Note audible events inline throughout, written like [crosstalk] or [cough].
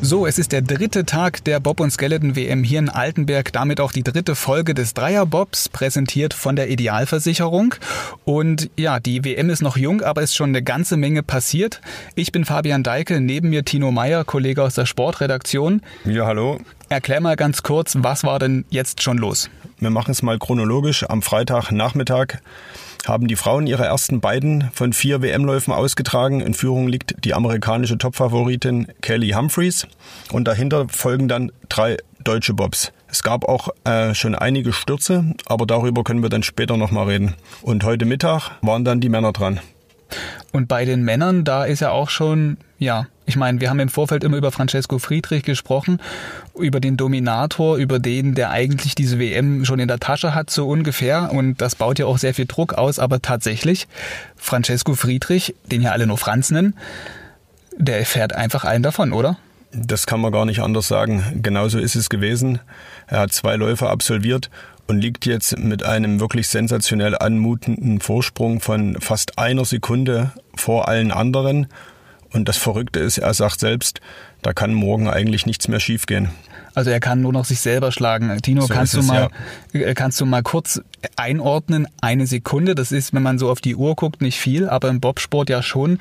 So, es ist der dritte Tag der Bob und Skeleton WM hier in Altenberg, damit auch die dritte Folge des Dreierbobs, präsentiert von der Idealversicherung. Und ja, die WM ist noch jung, aber es ist schon eine ganze Menge passiert. Ich bin Fabian Deike, neben mir Tino Meyer, Kollege aus der Sportredaktion. Ja, hallo. Erklär mal ganz kurz, was war denn jetzt schon los? Wir machen es mal chronologisch. Am Freitagnachmittag haben die Frauen ihre ersten beiden von vier WM-Läufen ausgetragen. In Führung liegt die amerikanische Topfavoritin Kelly Humphreys und dahinter folgen dann drei deutsche Bobs. Es gab auch äh, schon einige Stürze, aber darüber können wir dann später nochmal reden. Und heute Mittag waren dann die Männer dran. Und bei den Männern, da ist ja auch schon, ja, ich meine, wir haben im Vorfeld immer über Francesco Friedrich gesprochen, über den Dominator, über den, der eigentlich diese WM schon in der Tasche hat, so ungefähr. Und das baut ja auch sehr viel Druck aus. Aber tatsächlich, Francesco Friedrich, den ja alle nur Franz nennen, der fährt einfach allen davon, oder? Das kann man gar nicht anders sagen. Genauso ist es gewesen. Er hat zwei Läufe absolviert und liegt jetzt mit einem wirklich sensationell anmutenden Vorsprung von fast einer Sekunde vor allen anderen. Und das Verrückte ist, er sagt selbst, da kann morgen eigentlich nichts mehr schiefgehen. Also er kann nur noch sich selber schlagen. Tino, so kannst du es, mal ja. Äh, kannst du mal kurz einordnen? Eine Sekunde, das ist, wenn man so auf die Uhr guckt, nicht viel, aber im Bobsport ja schon.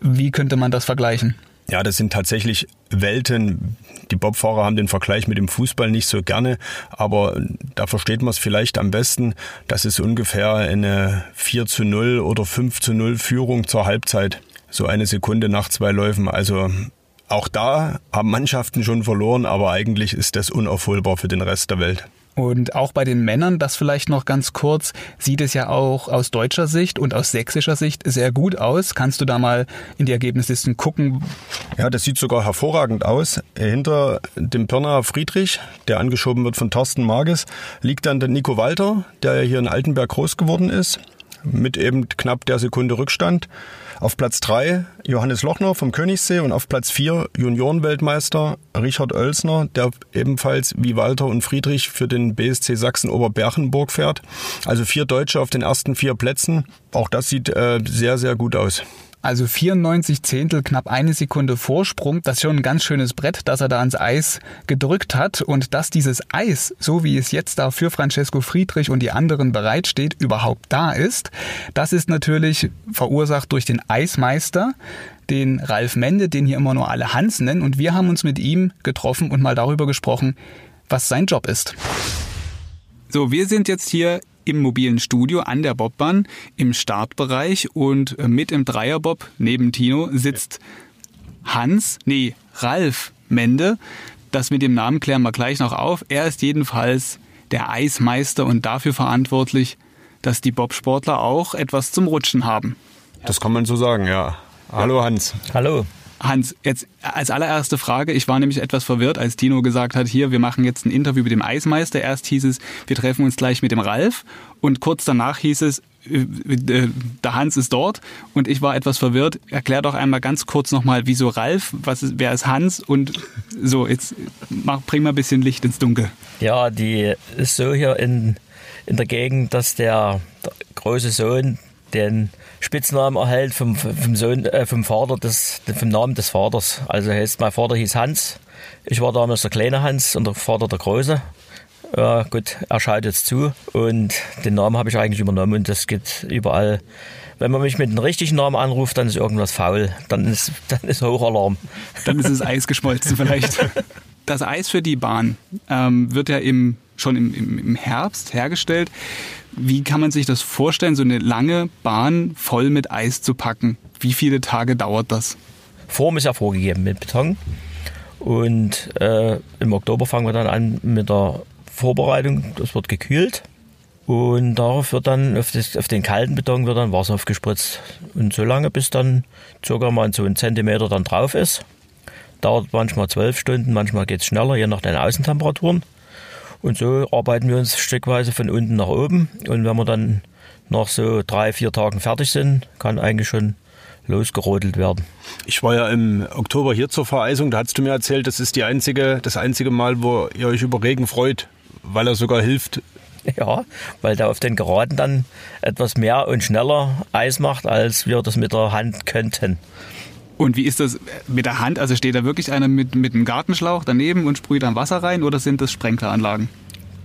Wie könnte man das vergleichen? Ja, das sind tatsächlich Welten. Die Bobfahrer haben den Vergleich mit dem Fußball nicht so gerne, aber da versteht man es vielleicht am besten. Das ist ungefähr eine 4 zu 0 oder 5 zu 0 Führung zur Halbzeit. So eine Sekunde nach zwei Läufen. Also auch da haben Mannschaften schon verloren, aber eigentlich ist das unaufholbar für den Rest der Welt. Und auch bei den Männern, das vielleicht noch ganz kurz, sieht es ja auch aus deutscher Sicht und aus sächsischer Sicht sehr gut aus. Kannst du da mal in die Ergebnislisten gucken? Ja, das sieht sogar hervorragend aus. Hinter dem Pirna Friedrich, der angeschoben wird von Thorsten Marges, liegt dann der Nico Walter, der ja hier in Altenberg groß geworden ist, mit eben knapp der Sekunde Rückstand. Auf Platz 3 Johannes Lochner vom Königssee und auf Platz 4 Juniorenweltmeister Richard Oelsner, der ebenfalls wie Walter und Friedrich für den BSC Sachsen Oberberchenburg fährt. Also vier Deutsche auf den ersten vier Plätzen. Auch das sieht äh, sehr, sehr gut aus. Also 94 Zehntel, knapp eine Sekunde Vorsprung. Das ist schon ein ganz schönes Brett, das er da ans Eis gedrückt hat. Und dass dieses Eis, so wie es jetzt da für Francesco Friedrich und die anderen bereitsteht, überhaupt da ist, das ist natürlich verursacht durch den Eismeister, den Ralf Mende, den hier immer nur alle Hans nennen. Und wir haben uns mit ihm getroffen und mal darüber gesprochen, was sein Job ist. So, wir sind jetzt hier im mobilen Studio an der Bobbahn im Startbereich und äh, mit im Dreierbob neben Tino sitzt Hans, nee, Ralf Mende. Das mit dem Namen klären wir gleich noch auf. Er ist jedenfalls der Eismeister und dafür verantwortlich, dass die Bobsportler auch etwas zum Rutschen haben. Das kann man so sagen, ja. Hallo Hans. Hallo. Hans, jetzt als allererste Frage, ich war nämlich etwas verwirrt, als Tino gesagt hat, hier, wir machen jetzt ein Interview mit dem Eismeister. Erst hieß es, wir treffen uns gleich mit dem Ralf und kurz danach hieß es, äh, äh, der Hans ist dort und ich war etwas verwirrt. Erklär doch einmal ganz kurz nochmal, wieso Ralf, was ist, wer ist Hans und so, jetzt mach, bring mal ein bisschen Licht ins Dunkel. Ja, die ist so hier in, in der Gegend, dass der, der große Sohn den Spitznamen erhält vom, vom, Sohn, äh, vom Vater, des, vom Namen des Vaters. Also heißt, mein Vater hieß Hans, ich war damals der kleine Hans und der Vater der große. Ja, gut, er schaut jetzt zu und den Namen habe ich eigentlich übernommen und das geht überall. Wenn man mich mit dem richtigen Namen anruft, dann ist irgendwas faul. Dann ist, [laughs] dann ist Hochalarm. Dann ist das [laughs] Eis geschmolzen vielleicht. [laughs] Das Eis für die Bahn ähm, wird ja im, schon im, im Herbst hergestellt. Wie kann man sich das vorstellen, so eine lange Bahn voll mit Eis zu packen? Wie viele Tage dauert das? Form ist ja vorgegeben mit Beton. Und äh, im Oktober fangen wir dann an mit der Vorbereitung. Das wird gekühlt. Und darauf wird dann, auf, das, auf, den kalten Beton wird dann Wasser aufgespritzt. Und so lange, bis dann circa mal so ein Zentimeter dann drauf ist. Dauert manchmal zwölf Stunden, manchmal geht es schneller, je nach den Außentemperaturen. Und so arbeiten wir uns stückweise von unten nach oben. Und wenn wir dann nach so drei, vier Tagen fertig sind, kann eigentlich schon losgerodelt werden. Ich war ja im Oktober hier zur Vereisung, da hast du mir erzählt, das ist die einzige, das einzige Mal, wo ihr euch über Regen freut, weil er sogar hilft. [laughs] Ja, weil der auf den Geraden dann etwas mehr und schneller Eis macht, als wir das mit der Hand könnten. Und wie ist das mit der Hand? Also steht da wirklich einer mit, mit einem Gartenschlauch daneben und sprüht dann Wasser rein oder sind das Sprenkleranlagen?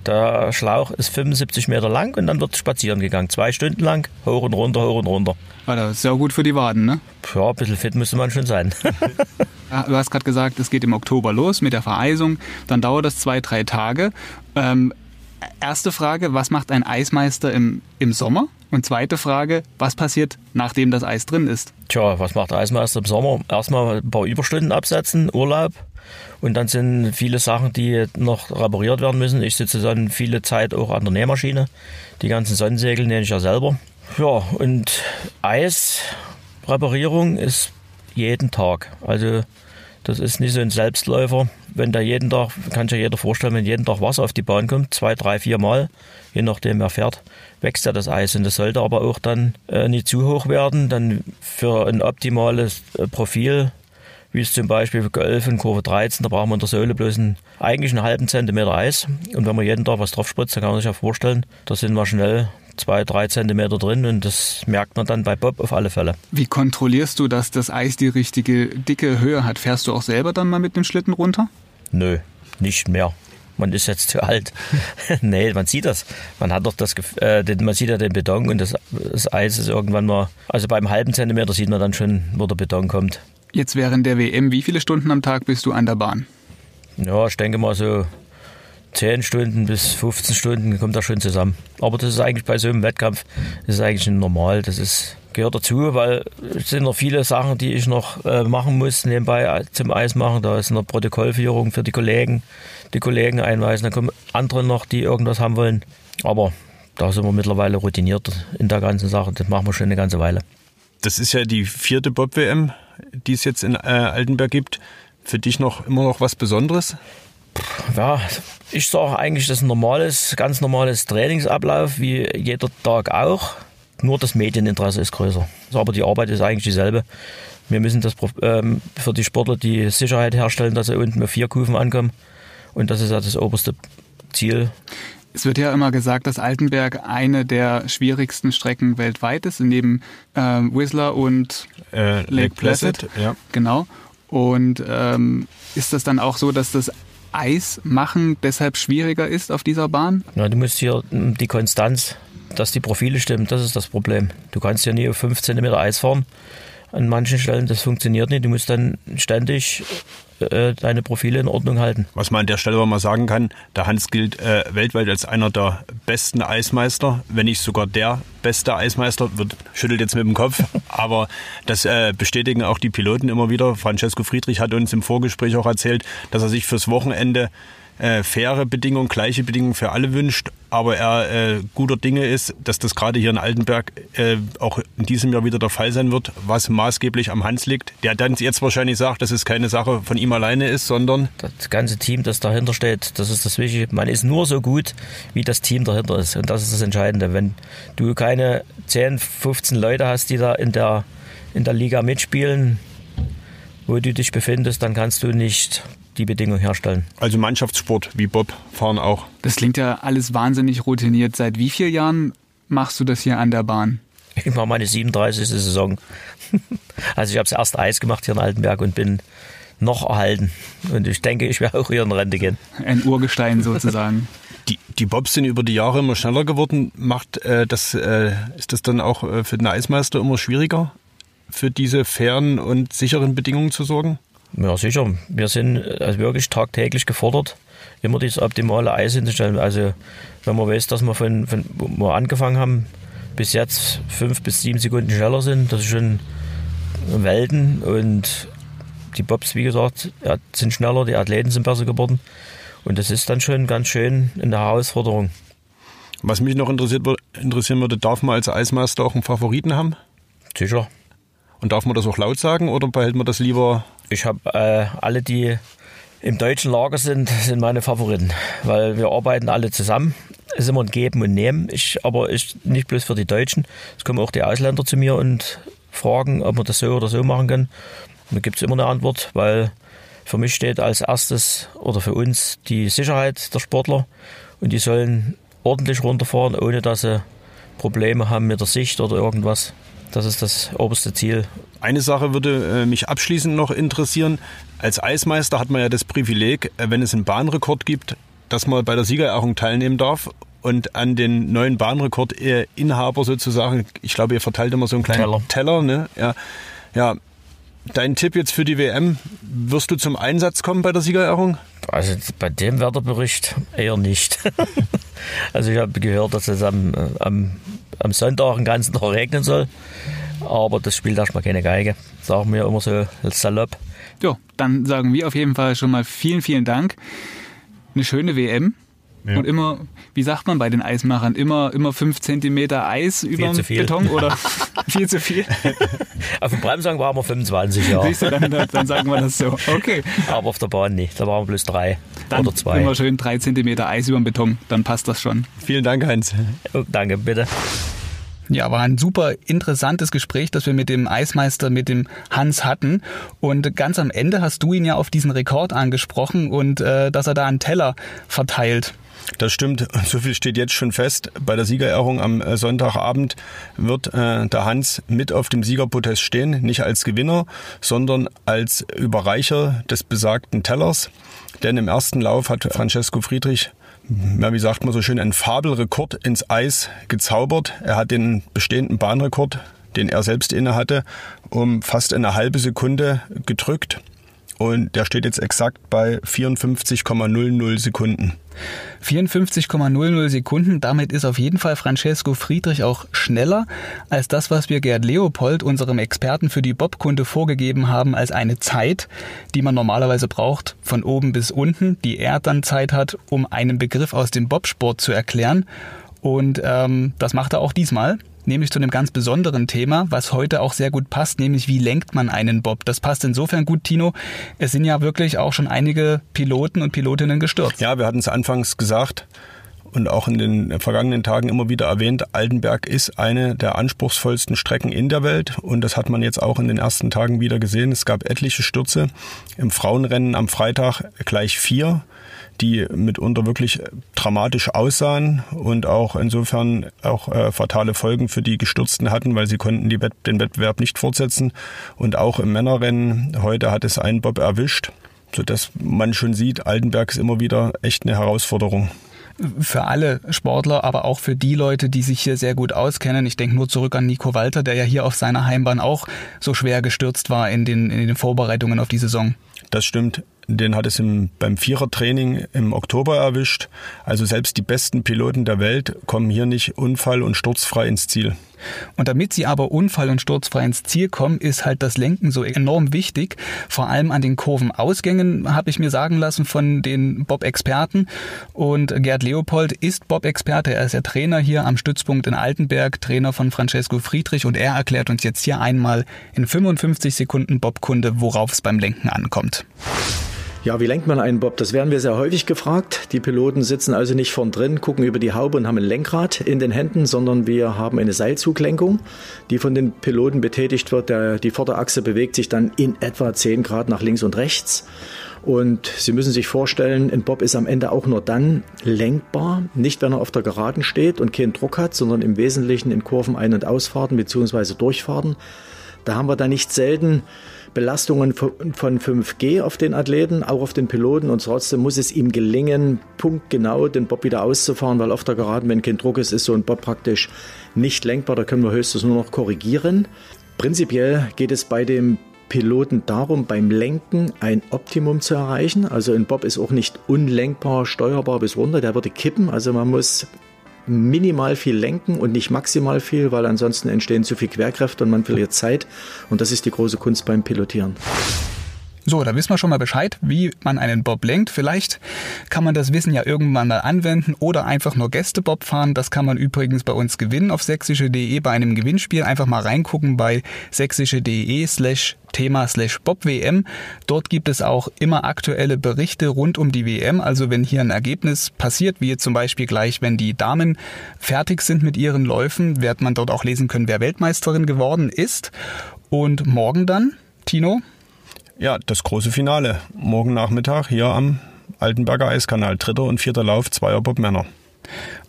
Der Schlauch ist 75 Meter lang und dann wird spazieren gegangen. Zwei Stunden lang, hoch und runter, hoch und runter. War das sehr gut für die Waden, ne? Ja, ein bisschen fit müsste man schon sein. [laughs] [laughs] du hast gerade gesagt, es geht im Oktober los mit der Vereisung. Dann dauert das zwei, drei Tage. Ähm, erste Frage, was macht ein Eismeister im, im Sommer? Und zweite Frage, was passiert, nachdem das Eis drin ist? Tja, was macht der Eismeister im Sommer? Erstmal ein paar Überstunden absetzen, Urlaub. Und dann sind viele Sachen, die noch repariert werden müssen. Ich sitze dann viele Zeit auch an der Nähmaschine. Die ganzen Sonnensegel nähe ich ja selber. Ja, und Eisreparierung ist jeden Tag. Also das ist nicht so ein Selbstläufer. Wenn da jeden Tag, kann sich ja jeder vorstellen, wenn jeden Tag Wasser auf die Bahn kommt, zwei, drei, vier Mal, je nachdem wer fährt, wächst ja das Eis. Und das sollte aber auch dann äh, nicht zu hoch werden. Dann für ein optimales äh, Profil, wie es zum Beispiel für Golf in Kurve 13, da braucht man in der Sohle bloß einen, eigentlich einen halben Zentimeter Eis. Und wenn man jeden Tag was drauf spritzt, dann kann man sich ja vorstellen, da sind wir schnell zwei, drei Zentimeter drin und das merkt man dann bei Bob auf alle Fälle. Wie kontrollierst du, dass das Eis die richtige dicke Höhe hat? Fährst du auch selber dann mal mit dem Schlitten runter? Nö, nicht mehr. Man ist jetzt zu alt. [laughs] nee, man sieht das. Man hat doch das, äh, man sieht ja den Beton und das, das Eis ist irgendwann mal, also beim halben Zentimeter sieht man dann schon, wo der Beton kommt. Jetzt während der WM, wie viele Stunden am Tag bist du an der Bahn? Ja, ich denke mal so 10 Stunden bis 15 Stunden kommt da schon zusammen. Aber das ist eigentlich bei so einem Wettkampf, das ist eigentlich normal. Das ist, gehört dazu, weil es sind noch viele Sachen, die ich noch äh, machen muss, nebenbei zum Eis machen. Da ist eine Protokollführung für die Kollegen, die Kollegen einweisen. Dann kommen andere noch, die irgendwas haben wollen. Aber da sind wir mittlerweile routiniert in der ganzen Sache. Das machen wir schon eine ganze Weile. Das ist ja die vierte Bob-WM, die es jetzt in äh, Altenberg gibt. Für dich noch immer noch was Besonderes? Ja, ich sage eigentlich, das ist ein normales, ganz normales Trainingsablauf, wie jeder Tag auch. Nur das Medieninteresse ist größer. Aber die Arbeit ist eigentlich dieselbe. Wir müssen das ähm, für die Sportler die Sicherheit herstellen, dass sie unten mit vier Kufen ankommen. Und das ist ja das oberste Ziel. Es wird ja immer gesagt, dass Altenberg eine der schwierigsten Strecken weltweit ist, neben äh, Whistler und äh, Lake, Lake Placid. Placid. Ja. Genau. Und ähm, ist das dann auch so, dass das Eis machen deshalb schwieriger ist auf dieser Bahn? Na, du musst hier die Konstanz, dass die Profile stimmen, das ist das Problem. Du kannst ja nie auf 5 cm Eis fahren. An manchen Stellen, das funktioniert nicht. Du musst dann ständig äh, deine Profile in Ordnung halten. Was man an der Stelle mal sagen kann, der Hans gilt äh, weltweit als einer der besten Eismeister, wenn nicht sogar der beste Eismeister, wird, schüttelt jetzt mit dem Kopf, [laughs] aber das äh, bestätigen auch die Piloten immer wieder. Francesco Friedrich hat uns im Vorgespräch auch erzählt, dass er sich fürs Wochenende äh, faire Bedingungen, gleiche Bedingungen für alle wünscht, aber er äh, guter Dinge ist, dass das gerade hier in Altenberg äh, auch in diesem Jahr wieder der Fall sein wird, was maßgeblich am Hans liegt. Der dann jetzt wahrscheinlich sagt, dass es keine Sache von ihm alleine ist, sondern das ganze Team, das dahinter steht, das ist das Wichtige. Man ist nur so gut, wie das Team dahinter ist und das ist das Entscheidende. Wenn du keine 10, 15 Leute hast, die da in der in der Liga mitspielen, wo du dich befindest, dann kannst du nicht die Bedingungen herstellen. Also Mannschaftssport wie Bob fahren auch. Das klingt ja alles wahnsinnig routiniert. Seit wie vielen Jahren machst du das hier an der Bahn? Ich mache meine 37. Saison. [laughs] Also ich habe das erste Eis gemacht hier in Altenberg und bin noch erhalten. Und ich denke, ich werde auch hier in Rente gehen. Ein Urgestein sozusagen. [laughs] Die, die Bobs sind über die Jahre immer schneller geworden. Macht äh, das, äh, ist das dann auch äh, für den Eismeister immer schwieriger, für diese fairen und sicheren Bedingungen zu sorgen? Ja, sicher. Wir sind also wirklich tagtäglich gefordert, immer das optimale Eis hinzustellen. Also, wenn man weiß, dass wir von, von wo wir angefangen haben, bis jetzt fünf bis sieben Sekunden schneller sind, das ist schon Welten. Und die Bobs, wie gesagt, sind schneller, die Athleten sind besser geworden. Und das ist dann schon ganz schön in der Herausforderung. Was mich noch interessiert, interessieren würde, darf man als Eismeister auch einen Favoriten haben? Sicher. Und darf man das auch laut sagen oder behält man das lieber ich habe äh, alle, die im deutschen Lager sind, [laughs] sind meine Favoriten, weil wir arbeiten alle zusammen. Es ist immer ein Geben und Nehmen. Ich, aber ich, nicht bloß für die Deutschen. Es kommen auch die Ausländer zu mir und fragen, ob man das so oder so machen kann. Da gibt es immer eine Antwort, weil für mich steht als erstes oder für uns die Sicherheit der Sportler und die sollen ordentlich runterfahren, ohne dass sie Probleme haben mit der Sicht oder irgendwas. Das ist das oberste Ziel. Eine Sache würde äh, mich abschließend noch interessieren. Als Eismeister hat man ja das Privileg, äh, wenn es einen Bahnrekord gibt, dass man bei der Siegerehrung teilnehmen darf und an den neuen Bahnrekordinhaber sozusagen, ich glaube, ihr verteilt immer so einen kleinen Teller, Teller ne? ja, ja, Dein Tipp jetzt für die WM, wirst du zum Einsatz kommen bei der Siegerehrung? Also bei dem Wetterbericht eher nicht. [laughs] also ich habe gehört, dass es am, am, am Sonntag den ganzen Tag regnen soll. Aber das spielt erstmal keine Geige. Sagen wir immer so salopp. Ja, dann sagen wir auf jeden Fall schon mal vielen, vielen Dank. Eine schöne WM. Ja. Und immer, wie sagt man bei den Eismachern, immer, immer fünf Zentimeter Eis über dem Beton oder [laughs] viel zu viel? [laughs] Auf dem Bremsang waren wir 25, ja. Siehst du, dann, dann sagen wir das so. Okay. Aber auf der Bahn nicht, da waren wir bloß drei dann oder zwei. Immer schön drei Zentimeter Eis über dem Beton, dann passt das schon. Vielen Dank, Heinz. Oh, danke, bitte. Ja, war ein super interessantes Gespräch, das wir mit dem Eismeister, mit dem Hans hatten. Und ganz am Ende hast du ihn ja auf diesen Rekord angesprochen und äh, dass er da einen Teller verteilt. Das stimmt. So viel steht jetzt schon fest. Bei der Siegerehrung am äh, Sonntagabend wird äh, der Hans mit auf dem Siegerprotest stehen. Nicht als Gewinner, sondern als Überreicher des besagten Tellers. Denn im ersten Lauf hat Francesco Friedrich ja, wie sagt man so schön, einen Fabelrekord ins Eis gezaubert. Er hat den bestehenden Bahnrekord, den er selbst inne hatte, um fast eine halbe Sekunde gedrückt. Und der steht jetzt exakt bei 54,00 Sekunden. 54,00 Sekunden, damit ist auf jeden Fall Francesco Friedrich auch schneller als das, was wir Gerd Leopold, unserem Experten für die Bobkunde, vorgegeben haben als eine Zeit, die man normalerweise braucht, von oben bis unten, die er dann Zeit hat, um einen Begriff aus dem Bobsport zu erklären. Und ähm, das macht er auch diesmal nämlich zu einem ganz besonderen Thema, was heute auch sehr gut passt, nämlich wie lenkt man einen Bob. Das passt insofern gut, Tino. Es sind ja wirklich auch schon einige Piloten und Pilotinnen gestürzt. Ja, wir hatten es anfangs gesagt und auch in den vergangenen Tagen immer wieder erwähnt, Altenberg ist eine der anspruchsvollsten Strecken in der Welt und das hat man jetzt auch in den ersten Tagen wieder gesehen. Es gab etliche Stürze. Im Frauenrennen am Freitag gleich vier die mitunter wirklich dramatisch aussahen und auch insofern auch äh, fatale Folgen für die Gestürzten hatten, weil sie konnten Wett den Wettbewerb nicht fortsetzen. Und auch im Männerrennen heute hat es einen Bob erwischt, sodass man schon sieht, Altenberg ist immer wieder echt eine Herausforderung für alle Sportler, aber auch für die Leute, die sich hier sehr gut auskennen. Ich denke nur zurück an Nico Walter, der ja hier auf seiner Heimbahn auch so schwer gestürzt war in den, in den Vorbereitungen auf die Saison. Das stimmt. Den hat es im, beim Vierertraining im Oktober erwischt. Also selbst die besten Piloten der Welt kommen hier nicht unfall- und sturzfrei ins Ziel. Und damit sie aber unfall- und sturzfrei ins Ziel kommen, ist halt das Lenken so enorm wichtig. Vor allem an den Kurvenausgängen habe ich mir sagen lassen von den Bob-Experten. Und Gerd Leopold ist Bob-Experte. Er ist ja Trainer hier am Stützpunkt in Altenberg, Trainer von Francesco Friedrich. Und er erklärt uns jetzt hier einmal in 55 Sekunden Bobkunde, worauf es beim Lenken ankommt. Ja, wie lenkt man einen Bob? Das werden wir sehr häufig gefragt. Die Piloten sitzen also nicht vorn drin, gucken über die Haube und haben ein Lenkrad in den Händen, sondern wir haben eine Seilzuglenkung, die von den Piloten betätigt wird. Die Vorderachse bewegt sich dann in etwa 10 Grad nach links und rechts. Und Sie müssen sich vorstellen, ein Bob ist am Ende auch nur dann lenkbar, nicht wenn er auf der Geraden steht und keinen Druck hat, sondern im Wesentlichen in Kurven Ein- und Ausfahrten bzw. Durchfahrten. Da haben wir dann nicht selten Belastungen von 5G auf den Athleten, auch auf den Piloten und trotzdem muss es ihm gelingen, punktgenau den Bob wieder auszufahren, weil auf der Geraden, wenn kein Druck ist, ist so ein Bob praktisch nicht lenkbar, da können wir höchstens nur noch korrigieren. Prinzipiell geht es bei dem Piloten darum, beim Lenken ein Optimum zu erreichen. Also ein Bob ist auch nicht unlenkbar steuerbar bis runter, der würde kippen. Also man muss minimal viel lenken und nicht maximal viel, weil ansonsten entstehen zu viel Querkräfte und man verliert Zeit. Und das ist die große Kunst beim Pilotieren. So, da wissen wir schon mal Bescheid, wie man einen Bob lenkt. Vielleicht kann man das Wissen ja irgendwann mal anwenden oder einfach nur Gästebob fahren. Das kann man übrigens bei uns gewinnen auf sächsische.de bei einem Gewinnspiel. Einfach mal reingucken bei sächsische.de slash Thema slash BobWM. Dort gibt es auch immer aktuelle Berichte rund um die WM. Also wenn hier ein Ergebnis passiert, wie zum Beispiel gleich, wenn die Damen fertig sind mit ihren Läufen, wird man dort auch lesen können, wer Weltmeisterin geworden ist. Und morgen dann, Tino, ja, das große Finale. Morgen Nachmittag hier am Altenberger Eiskanal. Dritter und vierter Lauf zweier Bob Männer.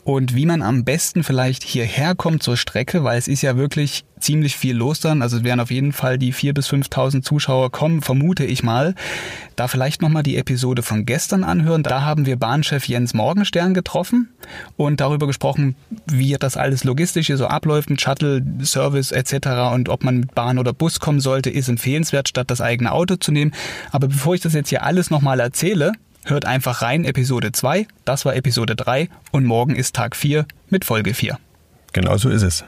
Und wie man am besten vielleicht hierher kommt zur Strecke, weil es ist ja wirklich ziemlich viel los dann. Also es werden auf jeden Fall die 4.000 bis 5.000 Zuschauer kommen, vermute ich mal. Da vielleicht nochmal die Episode von gestern anhören. Da haben wir Bahnchef Jens Morgenstern getroffen und darüber gesprochen, wie das alles logistisch hier so abläuft mit Shuttle, Service etc. und ob man mit Bahn oder Bus kommen sollte, ist empfehlenswert, statt das eigene Auto zu nehmen. Aber bevor ich das jetzt hier alles nochmal erzähle, Hört einfach rein, Episode 2, das war Episode 3 und morgen ist Tag 4 mit Folge 4. Genau so ist es.